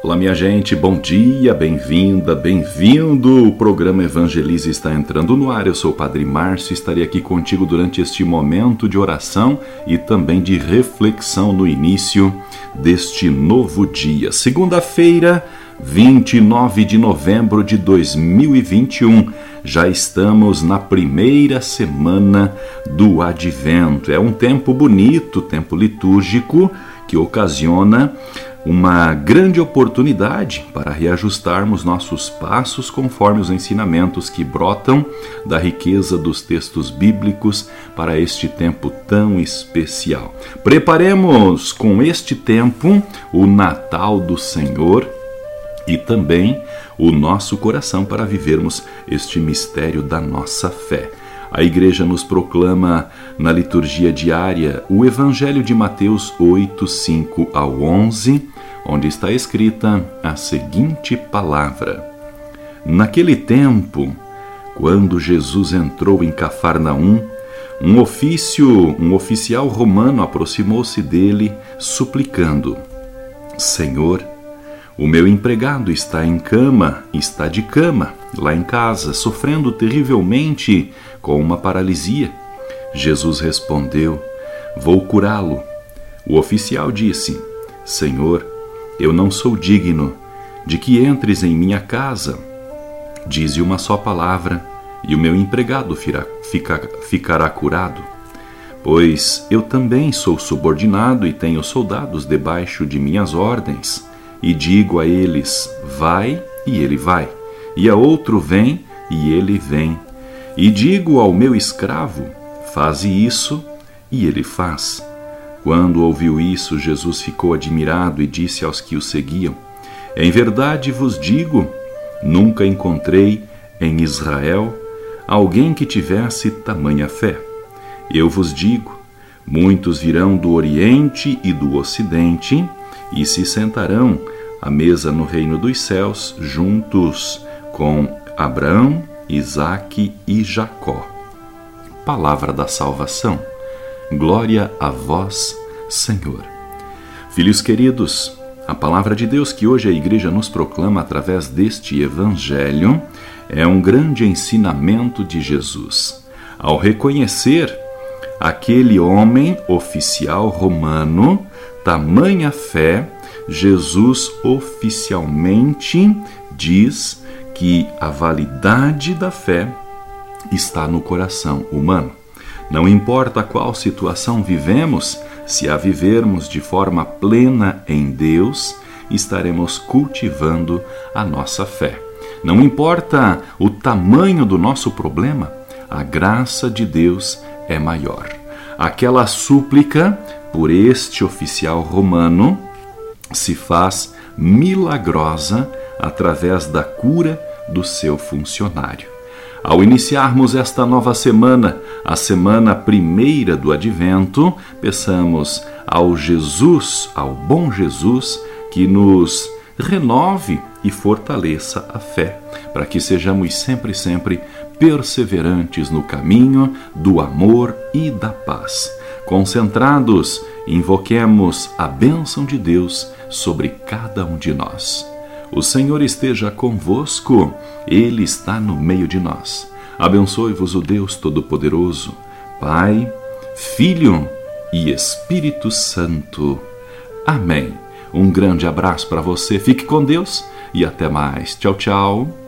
Olá, minha gente, bom dia, bem-vinda, bem-vindo. O programa Evangelize está entrando no ar. Eu sou o Padre Márcio e estarei aqui contigo durante este momento de oração e também de reflexão no início deste novo dia. Segunda-feira, 29 de novembro de 2021. Já estamos na primeira semana do Advento. É um tempo bonito, tempo litúrgico que ocasiona uma grande oportunidade para reajustarmos nossos passos conforme os ensinamentos que brotam da riqueza dos textos bíblicos para este tempo tão especial. Preparemos com este tempo o Natal do Senhor e também o nosso coração para vivermos este mistério da nossa fé. A igreja nos proclama na liturgia diária o Evangelho de Mateus 8, 5 ao 11, onde está escrita a seguinte palavra: Naquele tempo, quando Jesus entrou em Cafarnaum, um ofício, um oficial romano aproximou-se dele, suplicando: Senhor, o meu empregado está em cama, está de cama, lá em casa, sofrendo terrivelmente com uma paralisia. Jesus respondeu: Vou curá-lo. O oficial disse: Senhor, eu não sou digno de que entres em minha casa. Dize uma só palavra e o meu empregado ficará curado. Pois eu também sou subordinado e tenho soldados debaixo de minhas ordens, e digo a eles: vai, e ele vai, e a outro: vem, e ele vem e digo ao meu escravo: faze isso, e ele faz. Quando ouviu isso, Jesus ficou admirado e disse aos que o seguiam: Em verdade vos digo, nunca encontrei em Israel alguém que tivesse tamanha fé. Eu vos digo: muitos virão do Oriente e do Ocidente e se sentarão à mesa no reino dos céus, juntos com Abraão, Isaque e Jacó. Palavra da salvação. Glória a vós, Senhor. Filhos queridos, a palavra de Deus que hoje a igreja nos proclama através deste evangelho é um grande ensinamento de Jesus. Ao reconhecer aquele homem oficial romano, tamanha fé, Jesus oficialmente diz que a validade da fé está no coração humano. Não importa qual situação vivemos, se a vivermos de forma plena em Deus, estaremos cultivando a nossa fé. Não importa o tamanho do nosso problema, a graça de Deus é maior. Aquela súplica por este oficial romano se faz milagrosa através da cura do seu funcionário. Ao iniciarmos esta nova semana, a semana primeira do advento, peçamos ao Jesus, ao bom Jesus, que nos renove e fortaleça a fé, para que sejamos sempre, sempre perseverantes no caminho do amor e da paz. Concentrados, invoquemos a bênção de Deus sobre cada um de nós. O Senhor esteja convosco, Ele está no meio de nós. Abençoe-vos o Deus Todo-Poderoso, Pai, Filho e Espírito Santo. Amém. Um grande abraço para você, fique com Deus e até mais. Tchau, tchau.